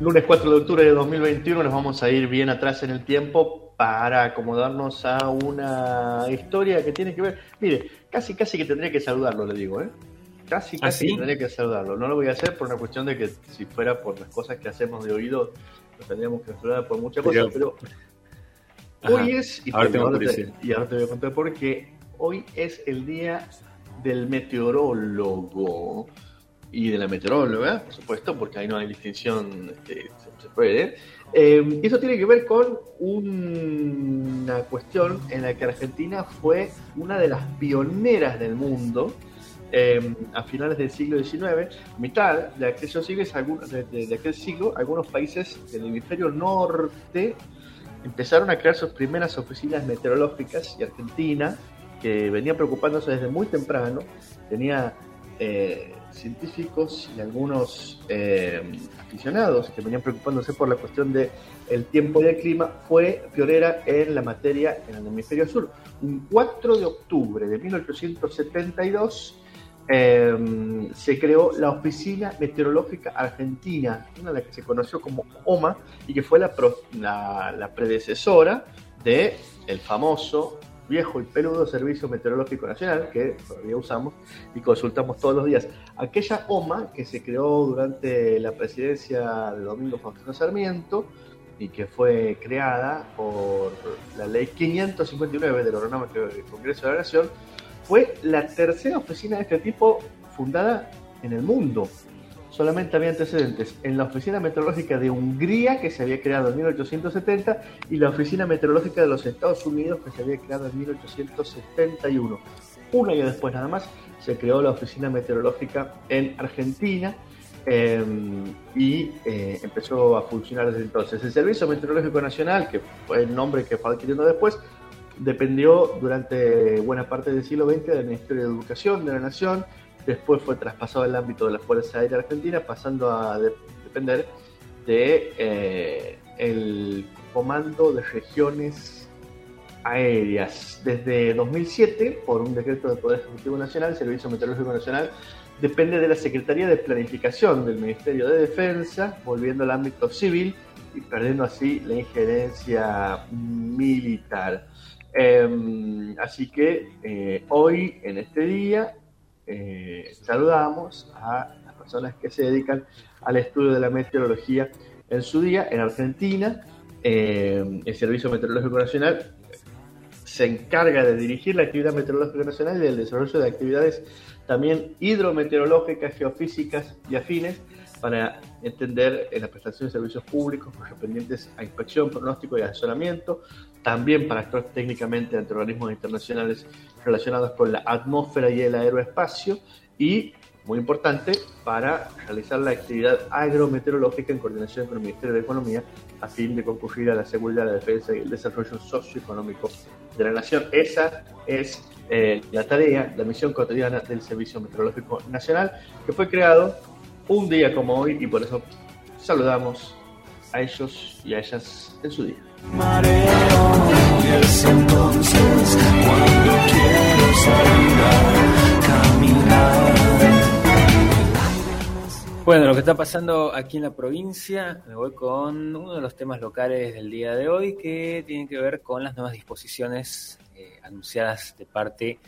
Lunes 4 de octubre de 2021 nos vamos a ir bien atrás en el tiempo para acomodarnos a una historia que tiene que ver. Mire, casi casi que tendría que saludarlo, le digo, ¿eh? Casi ¿Ah, casi sí? que tendría que saludarlo. No lo voy a hacer por una cuestión de que si fuera por las cosas que hacemos de oído, lo tendríamos que saludar por muchas cosas, pero hoy es, y, Ahora te- tengo y ahora te voy a contar por qué, hoy es el día del meteorólogo y de la meteoróloga, por supuesto, porque ahí no hay distinción, este, se, se puede. Eh, y eso tiene que ver con un- una cuestión en la que Argentina fue una de las pioneras del mundo eh, a finales del siglo XIX, mitad de aquellos siglos, algún- de, de- de aquel siglo, algunos países del hemisferio norte empezaron a crear sus primeras oficinas meteorológicas y Argentina, que venía preocupándose desde muy temprano, tenía eh, científicos y algunos eh, aficionados que venían preocupándose por la cuestión de el tiempo y el clima, fue pionera en la materia en el hemisferio sur. Un 4 de octubre de 1872 eh, se creó la Oficina Meteorológica Argentina, una de las que se conoció como OMA y que fue la, la, la predecesora de famoso viejo y peludo Servicio Meteorológico Nacional que todavía usamos y consultamos todos los días. Aquella OMA que se creó durante la presidencia de Domingo Faustino Sarmiento y que fue creada por la ley 559 del ordenamiento del Congreso de la Nación, fue la tercera oficina de este tipo fundada en el mundo. Solamente había antecedentes en la Oficina Meteorológica de Hungría, que se había creado en 1870, y la Oficina Meteorológica de los Estados Unidos, que se había creado en 1871. Un año después nada más se creó la Oficina Meteorológica en Argentina eh, y eh, empezó a funcionar desde entonces. El Servicio Meteorológico Nacional, que fue el nombre que fue adquiriendo después, dependió durante buena parte del siglo XX del Ministerio de Educación de la Nación, después fue traspasado al ámbito de la Fuerza Aérea Argentina, pasando a de- depender de eh, el Comando de Regiones Aéreas. Desde 2007, por un decreto del Poder Ejecutivo Nacional, el Servicio Meteorológico Nacional depende de la Secretaría de Planificación del Ministerio de Defensa, volviendo al ámbito civil y perdiendo así la injerencia militar. Eh, así que eh, hoy, en este día, eh, saludamos a las personas que se dedican al estudio de la meteorología en su día. En Argentina, eh, el Servicio Meteorológico Nacional se encarga de dirigir la actividad meteorológica nacional y del desarrollo de actividades también hidrometeorológicas, geofísicas y afines para entender en la prestación de servicios públicos correspondientes a inspección, pronóstico y asesoramiento, también para actuar técnicamente ante organismos internacionales relacionados con la atmósfera y el aeroespacio y, muy importante, para realizar la actividad agrometeorológica en coordinación con el Ministerio de Economía a fin de concurrir a la seguridad, la defensa y el desarrollo socioeconómico de la nación. Esa es eh, la tarea, la misión cotidiana del Servicio Meteorológico Nacional, que fue creado un día como hoy y por eso saludamos a ellos y a ellas en su día. Bueno, lo que está pasando aquí en la provincia, me voy con uno de los temas locales del día de hoy que tiene que ver con las nuevas disposiciones eh, anunciadas de parte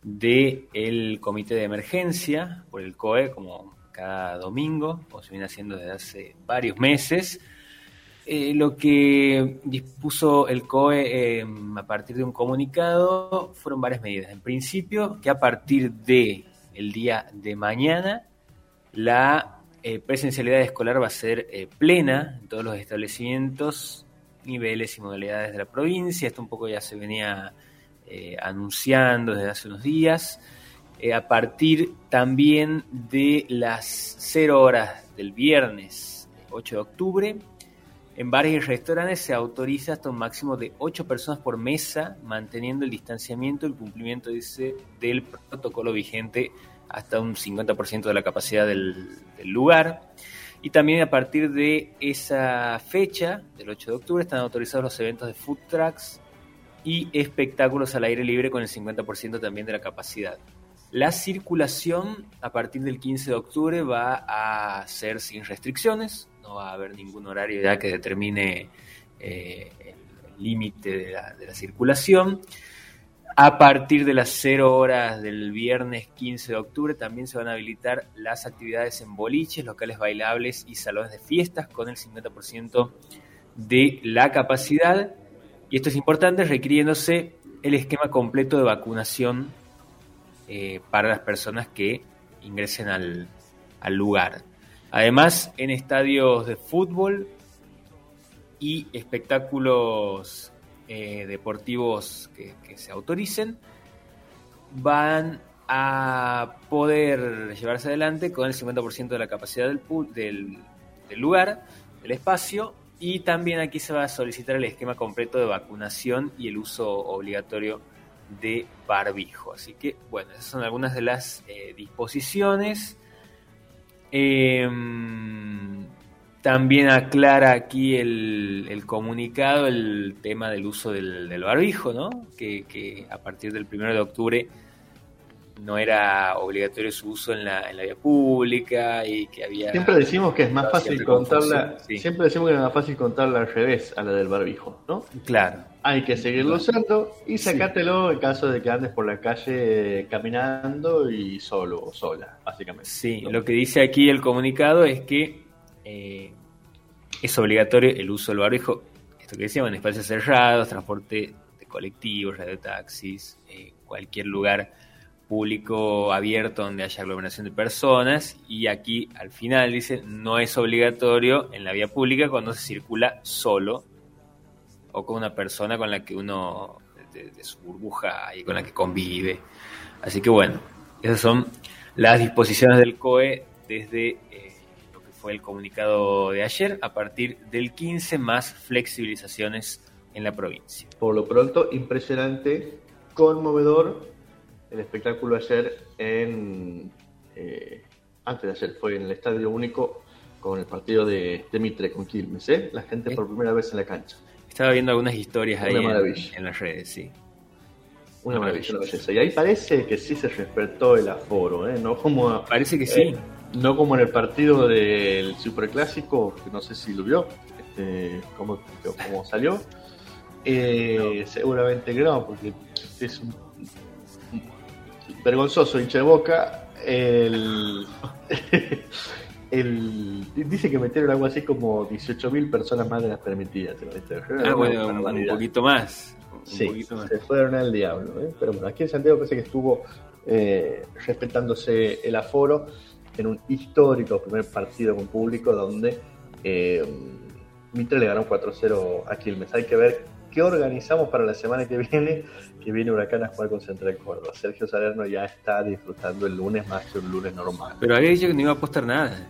del Comité de Emergencia por el COE, como cada domingo, como se viene haciendo desde hace varios meses. Eh, lo que dispuso el COE eh, a partir de un comunicado fueron varias medidas. En principio, que a partir de el día de mañana la eh, presencialidad escolar va a ser eh, plena en todos los establecimientos, niveles y modalidades de la provincia. Esto un poco ya se venía anunciando desde hace unos días. A partir también de las 0 horas del viernes 8 de octubre, en bares y restaurantes se autoriza hasta un máximo de 8 personas por mesa, manteniendo el distanciamiento y el cumplimiento dice, del protocolo vigente hasta un 50% de la capacidad del, del, lugar. Y también a partir de esa fecha, del 8 de octubre, están autorizados los eventos de food trucks y espectáculos al aire libre con el 50% también de la capacidad. La circulación a partir del 15 de octubre va a ser sin restricciones, no va a haber ningún horario ya que determine eh, el límite de la, circulación. A partir de las 0 horas del viernes 15 de octubre también se van a habilitar las actividades en boliches, locales bailables y salones de fiestas con el 50% de la capacidad. Y esto es importante, requiriéndose el esquema completo de vacunación eh, para las personas que ingresen al lugar. Además, en estadios de fútbol y espectáculos eh, deportivos que, se autoricen, van a poder llevarse adelante con el 50% de la capacidad del, del, del lugar, del espacio, y también aquí se va a solicitar el esquema completo de vacunación y el uso obligatorio de barbijo. Así que, bueno, esas son algunas de las eh, disposiciones. Em, también aclara aquí el, comunicado el tema del uso del, del barbijo, ¿no? Que, que a partir del 1 de octubre no era obligatorio su uso en la, en la vía pública y que había... Siempre decimos que es más fácil contarla, sí. siempre decimos que es más fácil contarla al revés a la del barbijo, ¿no? Claro, Hay que seguirlo usando y sacártelo en caso de que andes por la calle caminando y solo o sola, básicamente. sí. ¿no? Lo que dice aquí el comunicado es que eh, es obligatorio el uso del barbijo, esto que decíamos, en espacios cerrados, transporte de colectivos, radiotaxis, eh, cualquier lugar público abierto donde haya aglomeración de personas y aquí al final dice no es obligatorio en la vía pública cuando se circula solo o con una persona con la que uno de, de su burbuja y con la que convive. Así que bueno, esas son las disposiciones del COE desde eh, lo que fue el comunicado de ayer a partir del 15 más flexibilizaciones en la provincia. Por lo pronto, impresionante, conmovedor el espectáculo ayer en... eh, antes de ayer, fue en el Estadio Único con el partido de, de Mitre con Quilmes, ¿eh? La gente por primera vez en la cancha. Estaba viendo algunas historias Una ahí en, maravilla. en las redes, sí. Una maravilla, una belleza. Y ahí parece que sí se respetó el aforo, ¿eh? No como... Parece que sí. Eh, no como en el partido del Superclásico, que no sé si lo vio, este, cómo, cómo salió. Eh, Seguramente que no, porque es un vergonzoso hincha de boca. El, el- dice que metieron algo así como 18.000 personas más de las permitidas. Ah, bueno, un, poquito más. Un Sí, poquito más. se fueron al diablo. ¿eh? Pero bueno, aquí en Santiago parece que estuvo eh, respetándose el aforo en un histórico primer partido con público donde eh, Mitre le ganó 4-0 a Quilmes. Hay que ver qué organizamos para la semana que viene, que viene Huracán a jugar con Central Córdoba. Sergio Salerno ya está disfrutando el lunes más que un lunes normal. Pero había dicho que no iba a apostar nada.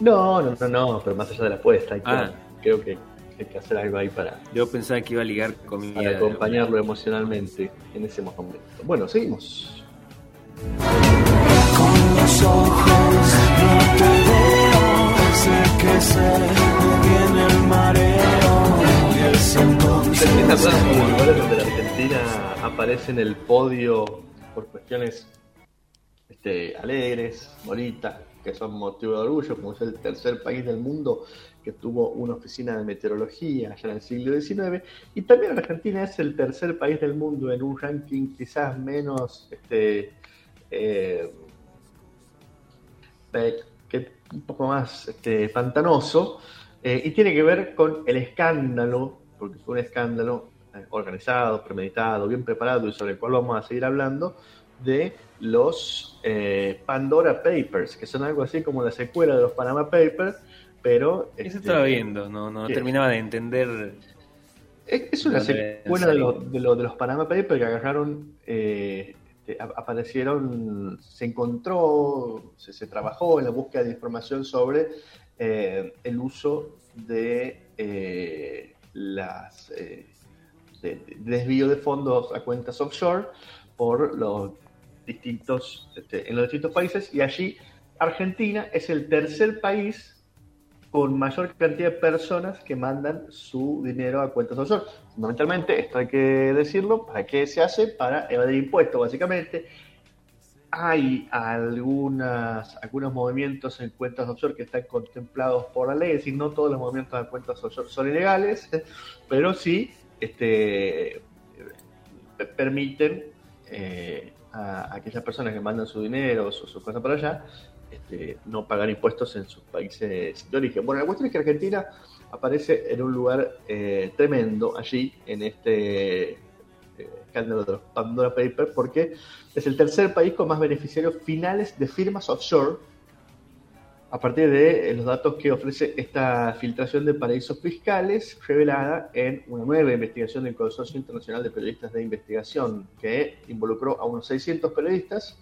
No, no, no, no, pero más allá de la apuesta, hay que- Ah. creo que hay que hacer algo ahí para, Yo pensaba que iba a ligar comida. para acompañarlo emocionalmente en ese momento. Bueno, seguimos. Con los ojos no te veo, sé que se viene el es entonces ¿Ustedes se acuerdan de los lugares donde la Argentina aparece en el podio por cuestiones este, alegres, bonitas, que son motivo de orgullo, como es el tercer país del mundo que tuvo una oficina de meteorología allá en el siglo XIX, y también Argentina es el tercer país del mundo en un ranking quizás menos este, eh, eh, que un poco más este, pantanoso, eh, y tiene que ver con el escándalo, porque fue un escándalo eh, organizado, premeditado, bien preparado y sobre el cual vamos a seguir hablando, de los eh, Pandora Papers, que son algo así como la secuela de los Panama Papers, pero... Eso este, estaba viendo, no, no terminaba de entender. Es, es una secuela de, salir. los de, lo- de los Panama Papers que agarraron, eh, este, aparecieron, se encontró, se, se trabajó en la búsqueda de información sobre eh, el uso de las eh, de- de desvío de fondos a cuentas offshore por los distintos este, en los distintos países y allí Argentina es el tercer país con mayor cantidad de personas que mandan su dinero a cuentas offshore. Fundamentalmente, esto hay que decirlo, ¿para qué se hace? Para evadir impuestos, básicamente. Hay algunas, algunos movimientos en cuentas offshore que están contemplados por la ley, es decir, no todos los movimientos de cuentas offshore son ilegales, pero sí este, permiten eh, a, aquellas personas que mandan su dinero o su, su cosa para allá este, no pagar impuestos en sus países de origen. Bueno, la cuestión es que Argentina aparece en un lugar eh, tremendo allí, en este eh, escándalo de los Pandora Papers, porque es el tercer país con más beneficiarios finales de firmas offshore, a partir de eh, los datos que ofrece esta filtración de paraísos fiscales revelada en una nueva investigación del Consorcio Internacional de Periodistas de Investigación, que involucró a unos 600 periodistas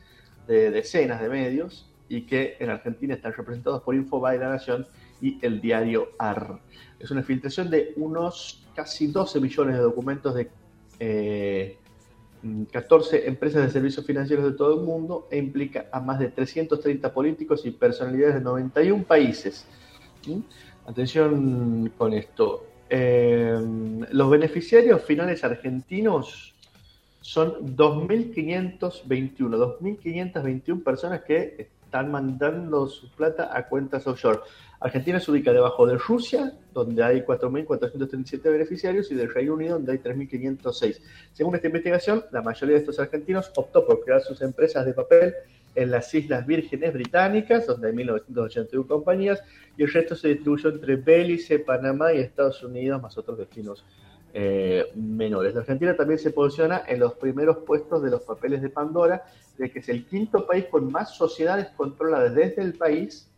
de decenas de medios y que en Argentina están representados por Infobae, La Nación y el diario AR. Es una filtración de unos casi 12 millones de documentos de eh, 14 empresas de servicios financieros de todo el mundo e implica a más de 330 políticos y personalidades de 91 países. ¿Mm? Atención con esto. Eh, los beneficiarios finales argentinos son 2.521, 2.521 personas que están mandando su plata a cuentas offshore. Argentina se ubica debajo de Rusia, donde hay 4.437 beneficiarios, y del Reino Unido, donde hay 3.506. Según esta investigación, la mayoría de estos argentinos optó por crear sus empresas de papel en las Islas Vírgenes Británicas, donde hay 1.981 compañías, y el resto se distribuyó entre Belice, Panamá y Estados Unidos, más otros destinos eh, menores. La Argentina también se posiciona en los primeros puestos de los papeles de Pandora, de que es el quinto país con más sociedades controladas desde el país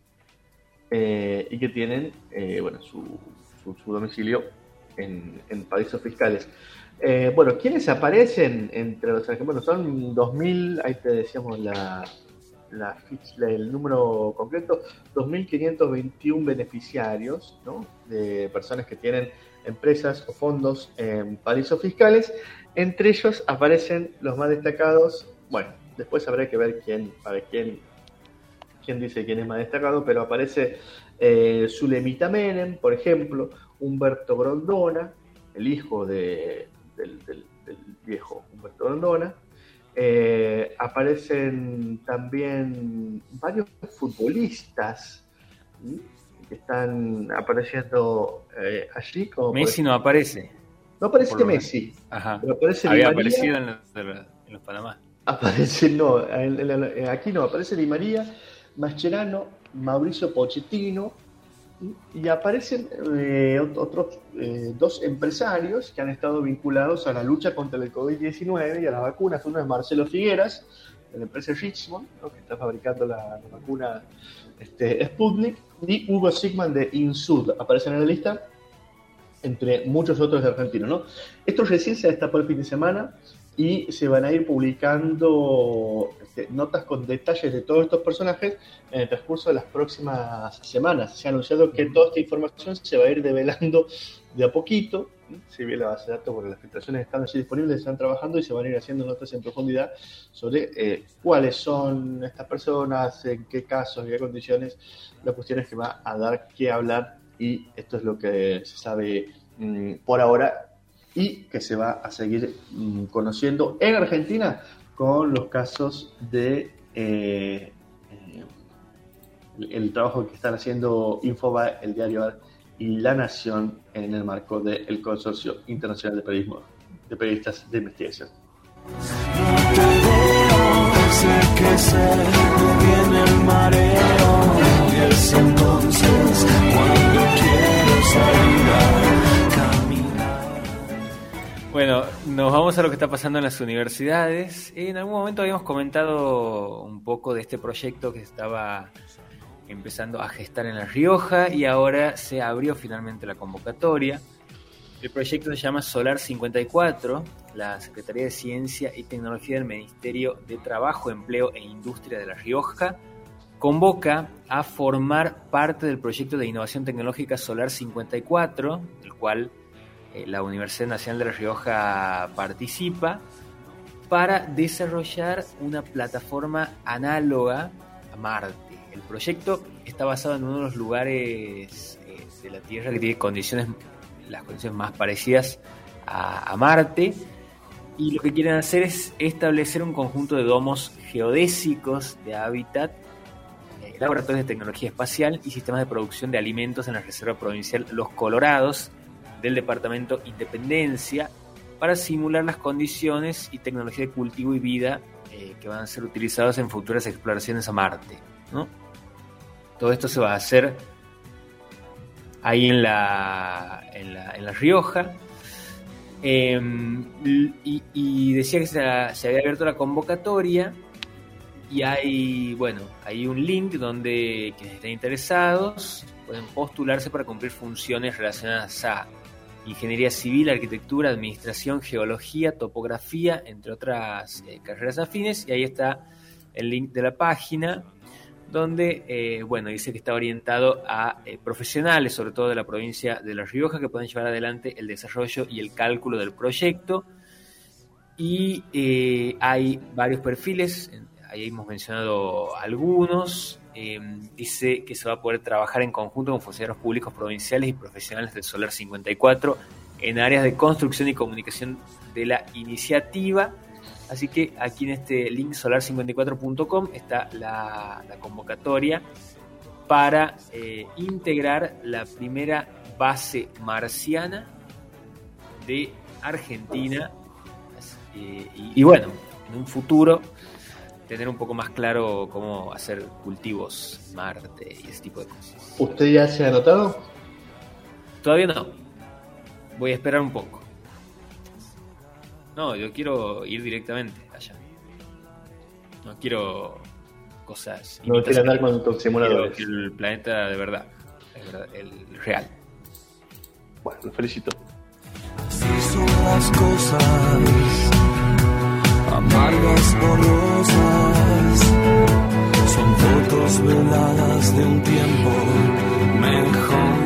eh, y que tienen eh, bueno, su, su, domicilio en, en paraísos fiscales. Eh, bueno, ¿quiénes aparecen entre los Bueno, son 2.000, ahí te decíamos la, la, el número concreto, 2.521 beneficiarios ¿no? de personas que tienen empresas o fondos en paraísos fiscales. Entre ellos aparecen los más destacados. Bueno, después habrá que ver quién, para quién quién dice quién es más destacado, pero aparece eh, Zulemita Menem, por ejemplo, Humberto Grondona, el hijo de, del, viejo Humberto Grondona. Eh, aparecen también varios futbolistas que están apareciendo eh, allí. Como Messi no aparece. No aparece Messi. Ajá. Había aparecido en los, Panamá. Aparece, no, aquí no, aparece Di María, Mascherano, Mauricio Pochettino, y aparecen eh, otros eh, dos empresarios que han estado vinculados a la lucha contra el COVID-19 y a las vacunas. Uno es Marcelo Figueras, de la empresa Richmond, que está fabricando la, vacuna este, Sputnik, y Hugo Sigman de Insud. Aparecen en la lista entre muchos otros de Argentina. ¿no? Esto recién se destapó el fin de semana y se van a ir publicando este, notas con detalles de todos estos personajes en el transcurso de las próximas semanas. Se ha anunciado que toda esta información se va a ir develando de a poquito. Si bien la base de datos, porque las filtraciones están allí disponibles, están trabajando y se van a ir haciendo notas en profundidad sobre eh, cuáles son estas personas, en qué casos, en qué condiciones, las cuestiones que va a dar que hablar y esto es lo que se sabe mm, por ahora y que se va a seguir mm, conociendo en Argentina con los casos de eh, eh, el trabajo que están haciendo Infoba, el diario y La Nación en el marco del Consorcio Internacional de Periodismo de Periodistas de Investigación. Bueno, nos vamos a lo que está pasando en las universidades. En algún momento habíamos comentado un poco de este proyecto que estaba empezando a gestar en La Rioja y ahora se abrió finalmente la convocatoria. El proyecto se llama Solar 54. La Secretaría de Ciencia y Tecnología del Ministerio de Trabajo, Empleo e Industria de La Rioja convoca a formar parte del proyecto de innovación tecnológica Solar 54, el cual la Universidad Nacional de La Rioja participa para desarrollar una plataforma análoga a Marte. El proyecto está basado en uno de los lugares eh, de la Tierra que tiene condiciones, las condiciones más parecidas a, Marte y lo que quieren hacer es establecer un conjunto de domos geodésicos de hábitat, eh, laboratorios de tecnología espacial y sistemas de producción de alimentos en la Reserva Provincial Los Colorados del Departamento Independencia para simular las condiciones y tecnología de cultivo y vida eh, que van a ser utilizados en futuras exploraciones a Marte. Todo esto se va a hacer ahí en la, en la, en la Rioja. Y, y, decía que se, se, había abierto la convocatoria y hay, bueno, hay un link donde quienes estén interesados pueden postularse para cumplir funciones relacionadas a ingeniería civil, arquitectura, administración, geología, topografía, entre otras eh, carreras afines. Y ahí está el link de la página donde, eh, bueno, dice que está orientado a eh, profesionales, sobre todo de la provincia de La Rioja, que pueden llevar adelante el desarrollo y el cálculo del proyecto. Y hay varios perfiles, ahí hemos mencionado algunos. Dice que se va a poder trabajar en conjunto con funcionarios públicos provinciales y profesionales del Solar 54 en áreas de construcción y comunicación de la iniciativa Así que aquí en este link solar54.com está la, convocatoria para eh, integrar la primera base marciana de Argentina. Y, bueno, en un futuro tener un poco más claro cómo hacer cultivos Marte y ese tipo de cosas. ¿Usted ya se ha anotado? Todavía no. Voy a esperar un poco. No, yo quiero ir directamente allá. No quiero cosas. No quiero andar con tus simuladores. El planeta de verdad, el real. Bueno, lo felicito. Si son las cosas amargas o rosas, son fotos veladas de un tiempo mejor.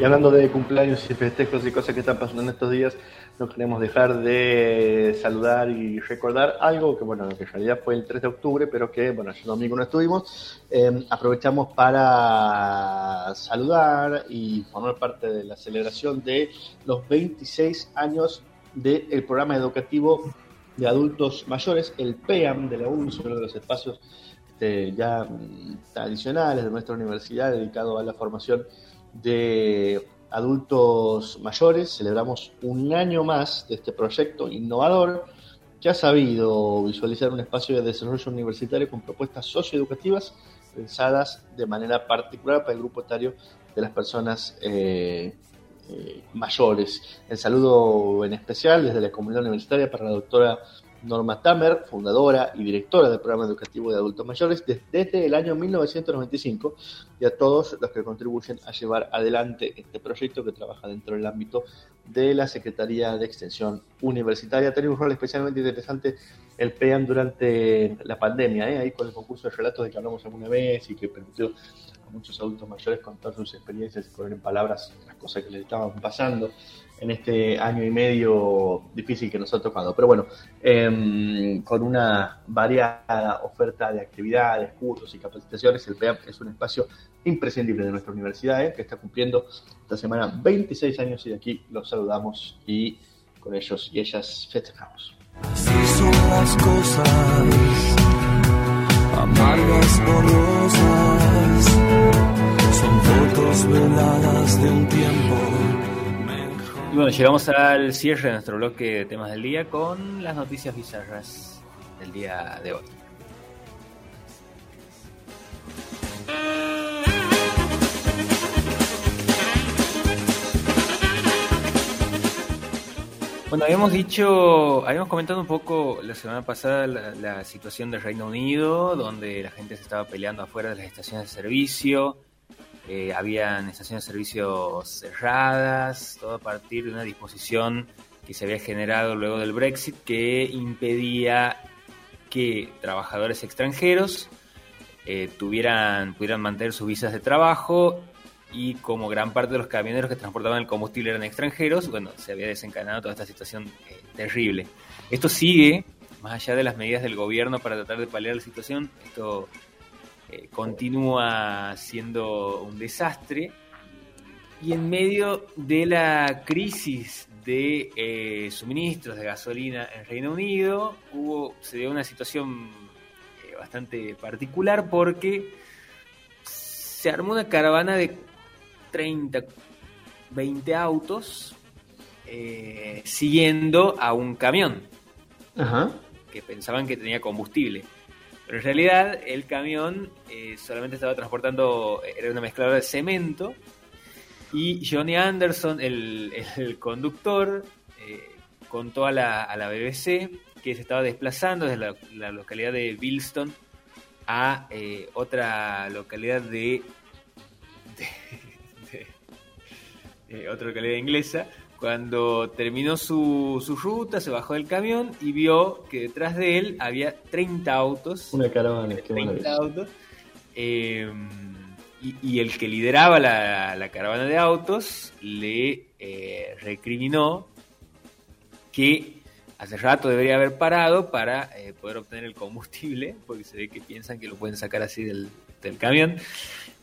Y hablando de cumpleaños y festejos y cosas que están pasando en estos días, no queremos dejar de saludar y recordar algo que, bueno, que en realidad fue el 3 de octubre, pero que, bueno, el domingo no estuvimos. Eh, aprovechamos para saludar y formar parte de la celebración de los 26 años del programa educativo de adultos mayores, el PEAM de la UNS, uno de los espacios este, ya tradicionales de nuestra universidad dedicado a la formación de adultos mayores. Celebramos un año más de este proyecto innovador que ha sabido visualizar un espacio de desarrollo universitario con propuestas socioeducativas pensadas de manera particular para el grupo etario de las personas eh, eh, mayores. El saludo en especial desde la comunidad universitaria para la doctora Norma Tamer, fundadora y directora del programa educativo de adultos mayores desde el año 1995 y a todos los que contribuyen a llevar adelante este proyecto que trabaja dentro del ámbito de la Secretaría de Extensión Universitaria. Tiene un rol especialmente interesante el PEAM durante la pandemia, ¿eh? ahí con el concurso de relatos de que hablamos alguna vez y que permitió a muchos adultos mayores contar sus experiencias y poner en palabras las cosas que les estaban pasando en este año y medio difícil que nos ha tocado. Pero bueno, eh, con una variada oferta de actividades, cursos y capacitaciones, el PEAP es un espacio imprescindible de nuestra universidad, ¿eh? que está cumpliendo esta semana 26 años y de aquí los saludamos y con ellos y ellas festejamos. Así son las cosas, amargas bueno, llegamos al cierre de nuestro bloque de temas del día con las noticias bizarras del día de hoy. Bueno, habíamos dicho, habíamos comentado un poco la semana pasada la, la, situación del Reino Unido, donde la gente se estaba peleando afuera de las estaciones de servicio, eh, habían estaciones de servicio cerradas, todo a partir de una disposición que se había generado luego del Brexit que impedía que trabajadores extranjeros eh, tuvieran, pudieran mantener sus visas de trabajo y como gran parte de los camioneros que transportaban el combustible eran extranjeros, bueno, se había desencadenado toda esta situación eh, terrible. Esto sigue, más allá de las medidas del gobierno para tratar de paliar la situación, esto eh, continúa siendo un desastre Y en medio de la crisis de eh, suministros de gasolina en Reino Unido, hubo, se dio una situación eh, bastante particular porque se armó una caravana de 30, 20 autos siguiendo a un camión Ajá. que pensaban que tenía combustible. Pero en realidad el camión eh, solamente estaba transportando, era una mezcladora de cemento. Y Johnny Anderson, el, el conductor, eh, contó a la, la BBC que se estaba desplazando desde la, localidad de Bilston a eh, otra localidad de, eh, otra localidad inglesa. Cuando terminó su, su ruta, se bajó del camión y vio que detrás de él había 30 autos. Una caravana, qué 30 maravilla. autos. eh, y, y el que lideraba la, la caravana de autos le eh, recriminó que hace rato debería haber parado para eh, poder obtener el combustible, porque se ve que piensan que lo pueden sacar así del, del camión.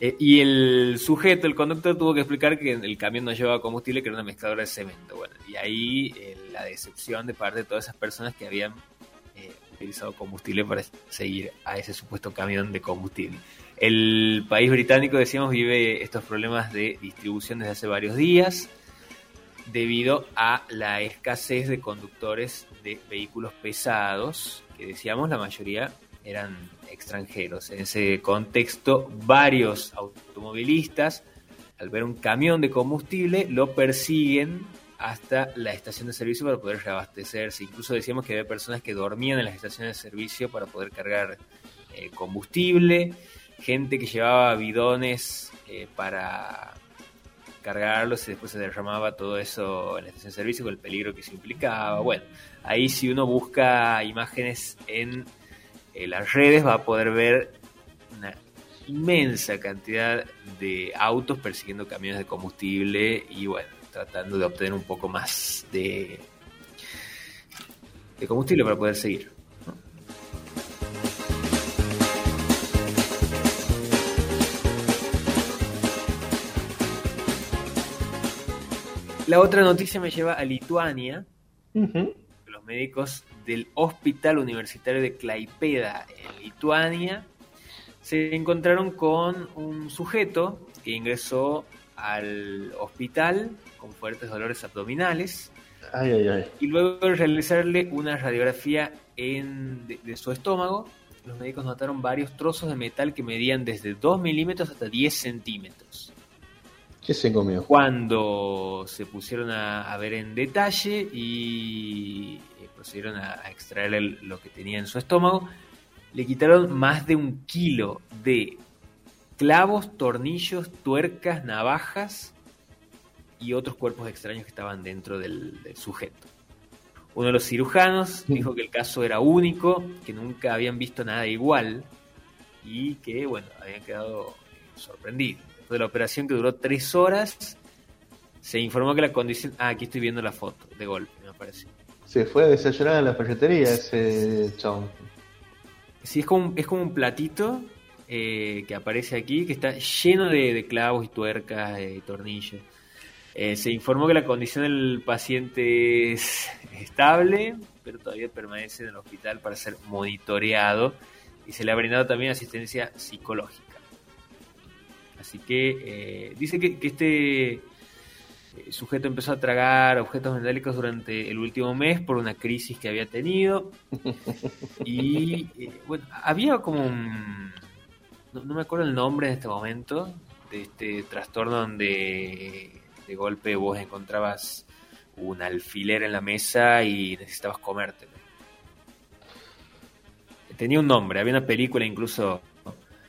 Eh, y el sujeto, el conductor, tuvo que explicar que el camión no llevaba combustible, que era una mezcladora de cemento. Bueno, y ahí eh, la decepción de parte de todas esas personas que habían utilizado combustible para seguir a ese supuesto camión de combustible. El país británico, decíamos, vive estos problemas de distribución desde hace varios días debido a la escasez de conductores de vehículos pesados, que decíamos la mayoría eran extranjeros. En ese contexto, varios automovilistas, al ver un camión de combustible, lo persiguen hasta la estación de servicio para poder reabastecerse. Incluso decíamos que había personas que dormían en las estaciones de servicio para poder cargar eh, combustible, gente que llevaba bidones eh, para cargarlos y después se derramaba todo eso en la estación de servicio con el peligro que eso implicaba. Bueno, ahí si uno busca imágenes en eh, las redes va a poder ver una inmensa cantidad de autos persiguiendo camiones de combustible y bueno, tratando de obtener un poco más de, de combustible para poder seguir. La otra noticia me lleva a Lituania, los médicos del Hospital Universitario de Klaipeda en Lituania se encontraron con un sujeto que ingresó al hospital con fuertes dolores abdominales Ay, ay, ay. y luego de realizarle una radiografía en- de, de su estómago, los médicos notaron varios trozos de metal que medían desde 2 milímetros hasta 10 centímetros. ¿Qué se comió? Cuando se pusieron a, a ver en detalle y eh, procedieron a, a extraer el- lo que tenía en su estómago, le quitaron más de un kilo de clavos, tornillos, tuercas, navajas y otros cuerpos extraños que estaban dentro del, del sujeto. Uno de los cirujanos dijo que el caso era único, que nunca habían visto nada igual y que, bueno, habían quedado eh, sorprendidos. De la operación que duró tres horas, se informó que la condición... Ah, aquí estoy viendo la foto, de golpe, me parece. Se fue a desayunar a la ferretería ese chabón. Sí, es como un, es como un platito eh, que aparece aquí, que está lleno de, de clavos y tuercas y tornillos. Eh, se informó que la condición del paciente es estable, pero todavía permanece en el hospital para ser monitoreado y se le ha brindado también asistencia psicológica. Así que eh, dice que, que este eh, sujeto empezó a tragar objetos metálicos durante el último mes por una crisis que había tenido. Y eh, bueno, había como un. No, no me acuerdo el nombre en este momento de este trastorno donde de golpe vos encontrabas un alfiler en la mesa y necesitabas comértelo. Tenía un nombre, había una película incluso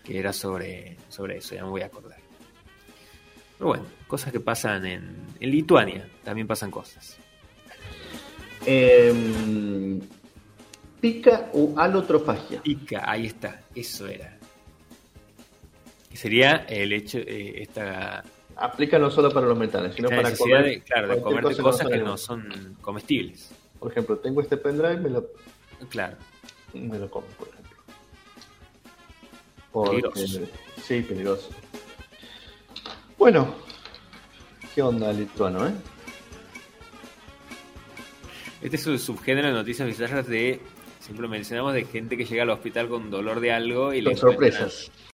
que era sobre, sobre eso, ya me voy a acordar. Pero bueno, cosas que pasan en, en Lituania, también pasan cosas. Em, pica o alotrofagia. Pica, ahí está, eso era. Que sería el hecho, eh, esta, Aplica no solo para los metales, sino para comer de, claro, de cosa cosas que no son comestibles. Por ejemplo, tengo este pendrive, me lo, Claro. me lo como, ejemplo. Porque- Peligroso. Sí, peligroso. Bueno, ¿Qué onda, lituano, eh? Este es un subgénero de noticias bizarras de. Siempre mencionamos de gente que llega al hospital con dolor de algo y Con le sorpresas.